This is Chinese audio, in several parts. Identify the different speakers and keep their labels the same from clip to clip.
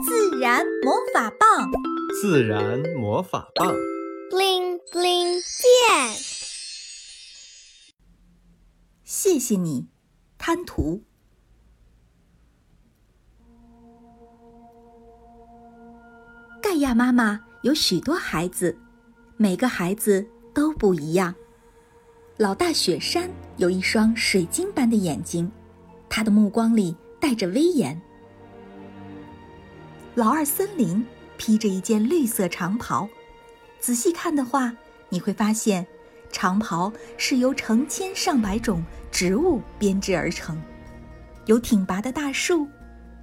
Speaker 1: 自然魔法棒，
Speaker 2: 自然魔法棒
Speaker 3: ，bling bling 变。
Speaker 1: 谢谢你，贪图。盖亚妈妈有许多孩子，每个孩子都不一样。老大雪山有一双水晶般的眼睛，他的目光里带着威严。老二森林披着一件绿色长袍，仔细看的话，你会发现，长袍是由成千上百种植物编织而成，有挺拔的大树，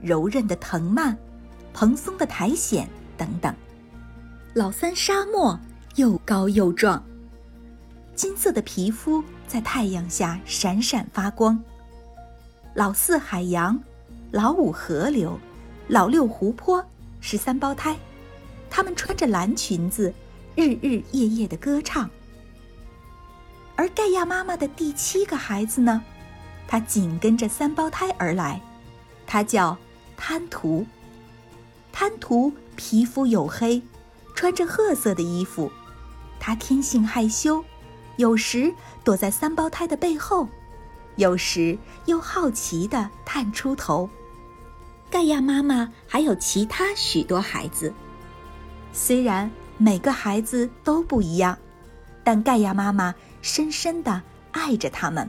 Speaker 1: 柔韧的藤蔓，蓬松的苔藓等等。老三沙漠又高又壮，金色的皮肤在太阳下闪闪发光。老四海洋，老五河流。老六湖泊是三胞胎，他们穿着蓝裙子，日日夜夜的歌唱。而盖亚妈妈的第七个孩子呢，他紧跟着三胞胎而来，他叫贪图。贪图皮肤黝黑，穿着褐色的衣服，他天性害羞，有时躲在三胞胎的背后，有时又好奇地探出头。盖亚妈妈还有其他许多孩子，虽然每个孩子都不一样，但盖亚妈妈深深的爱着他们。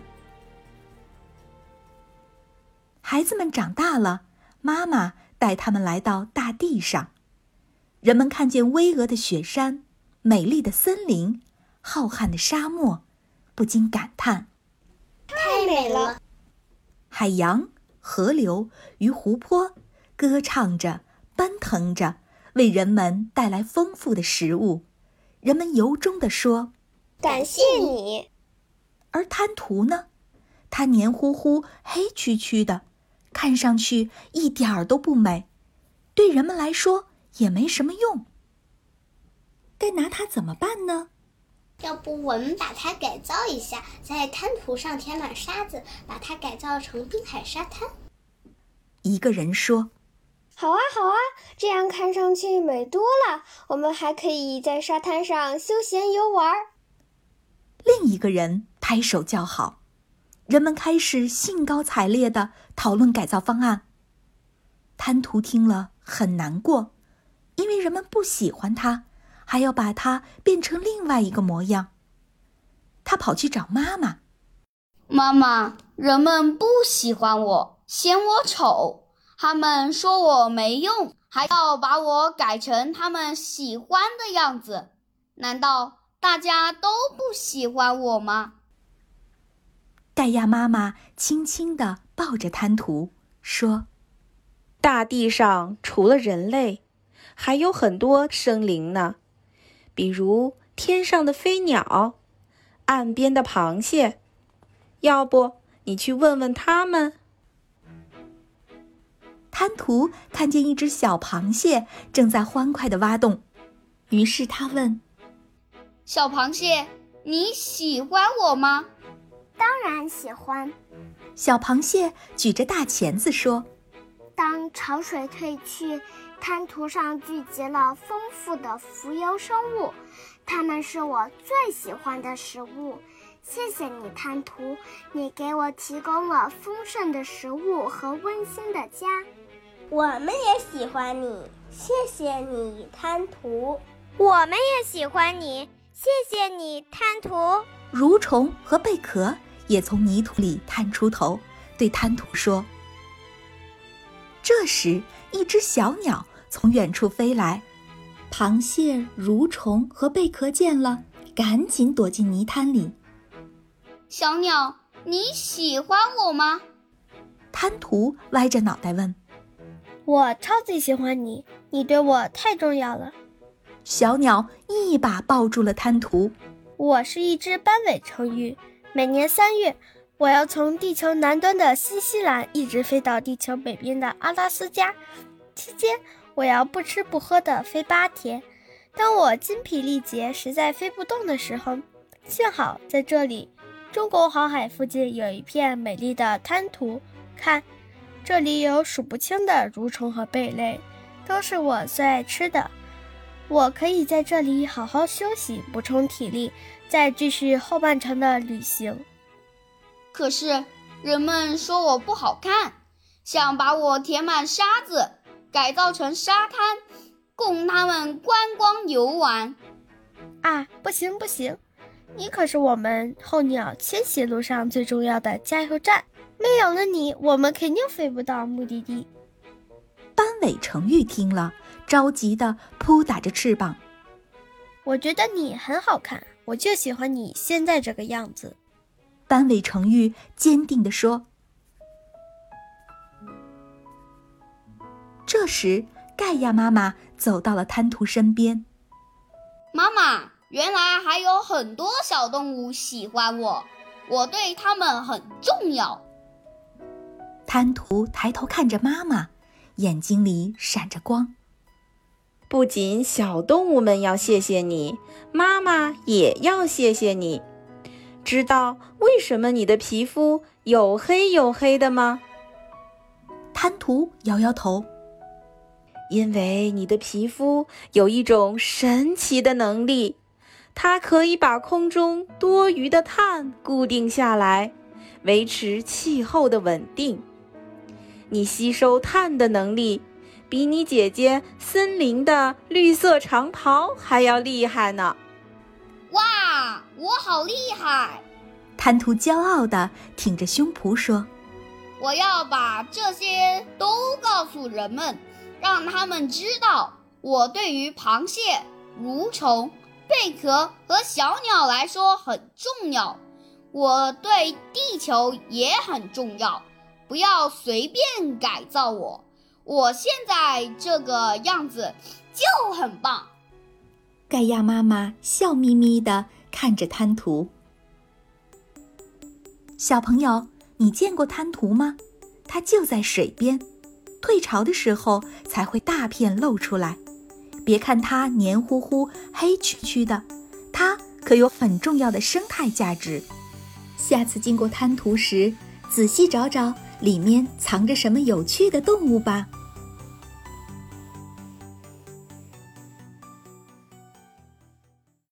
Speaker 1: 孩子们长大了，妈妈带他们来到大地上，人们看见巍峨的雪山、美丽的森林、浩瀚的沙漠，不禁感叹：
Speaker 3: 太美了！
Speaker 1: 海洋。河流与湖泊，歌唱着，奔腾着，为人们带来丰富的食物。人们由衷地说：“
Speaker 3: 感谢你。”
Speaker 1: 而贪图呢？它黏糊糊、黑黢黢的，看上去一点儿都不美，对人们来说也没什么用。该拿它怎么办呢？
Speaker 3: 要不我们把它改造一下，在滩涂上填满沙子，把它改造成滨海沙滩。
Speaker 1: 一个人说：“
Speaker 4: 好啊，好啊，这样看上去美多了。我们还可以在沙滩上休闲游玩。”
Speaker 1: 另一个人拍手叫好，人们开始兴高采烈地讨论改造方案。贪图听了很难过，因为人们不喜欢他。还要把它变成另外一个模样。他跑去找妈妈。
Speaker 5: 妈妈，人们不喜欢我，嫌我丑，他们说我没用，还要把我改成他们喜欢的样子。难道大家都不喜欢我吗？
Speaker 1: 盖亚妈妈轻轻地抱着贪图，说：“
Speaker 6: 大地上除了人类，还有很多生灵呢。”比如天上的飞鸟，岸边的螃蟹，要不你去问问他们？
Speaker 1: 贪图看见一只小螃蟹正在欢快的挖洞，于是他问：“
Speaker 5: 小螃蟹，你喜欢我吗？”“
Speaker 3: 当然喜欢。”
Speaker 1: 小螃蟹举着大钳子说：“
Speaker 3: 当潮水退去。”滩涂上聚集了丰富的浮游生物，它们是我最喜欢的食物。谢谢你，滩涂，你给我提供了丰盛的食物和温馨的家。
Speaker 7: 我们也喜欢你，谢谢你，滩涂。
Speaker 8: 我们也喜欢你，谢谢你，滩涂。
Speaker 1: 蠕虫和贝壳也从泥土里探出头，对滩涂说：“这时，一只小鸟。”从远处飞来，螃蟹、蠕虫和贝壳见了，赶紧躲进泥滩里。
Speaker 5: 小鸟，你喜欢我吗？
Speaker 1: 滩图歪着脑袋问。
Speaker 4: 我超级喜欢你，你对我太重要了。
Speaker 1: 小鸟一把抱住了滩图。
Speaker 4: 我是一只斑尾成鱼，每年三月，我要从地球南端的新西兰一直飞到地球北边的阿拉斯加，期间。我要不吃不喝的飞八天，当我筋疲力竭、实在飞不动的时候，幸好在这里，中国黄海附近有一片美丽的滩涂。看，这里有数不清的蠕虫和贝类，都是我最爱吃的。我可以在这里好好休息，补充体力，再继续后半程的旅行。
Speaker 5: 可是人们说我不好看，想把我填满沙子，改造成沙滩，供他们观光游玩。
Speaker 4: 啊，不行不行，你可是我们候鸟迁徙路上最重要的加油站，没有了你，我们肯定飞不到目的地。
Speaker 1: 斑尾成玉听了。着急的扑打着翅膀。
Speaker 4: 我觉得你很好看，我就喜欢你现在这个样子。
Speaker 1: 斑尾成玉坚定地说。时，盖亚妈妈走到了贪图身边。
Speaker 5: 妈妈，原来还有很多小动物喜欢我，我对它们很重要。
Speaker 1: 贪图抬头看着妈妈，眼睛里闪着光。
Speaker 6: 不仅小动物们要谢谢你，妈妈也要谢谢你。知道为什么你的皮肤黝黑黝黑的吗？
Speaker 1: 贪图摇摇头。
Speaker 6: 因为你的皮肤有一种神奇的能力，它可以把空中多余的碳固定下来，维持气候的稳定。你吸收碳的能力。比你姐姐森林的绿色长袍还要厉害呢！
Speaker 5: 哇，我好厉害！
Speaker 1: 贪图骄傲的挺着胸脯说：“
Speaker 5: 我要把这些都告诉人们，让他们知道我对于螃蟹、蠕虫、贝壳和小鸟来说很重要，我对地球也很重要，不要随便改造我。”我现在这个样子就很棒。
Speaker 1: 盖亚妈妈笑眯眯地看着滩涂。小朋友，你见过滩涂吗？它就在水边，退潮的时候才会大片露出来。别看它黏糊糊、黑黢黢的，它可有很重要的生态价值。下次经过滩涂时，仔细找找里面藏着什么有趣的动物吧。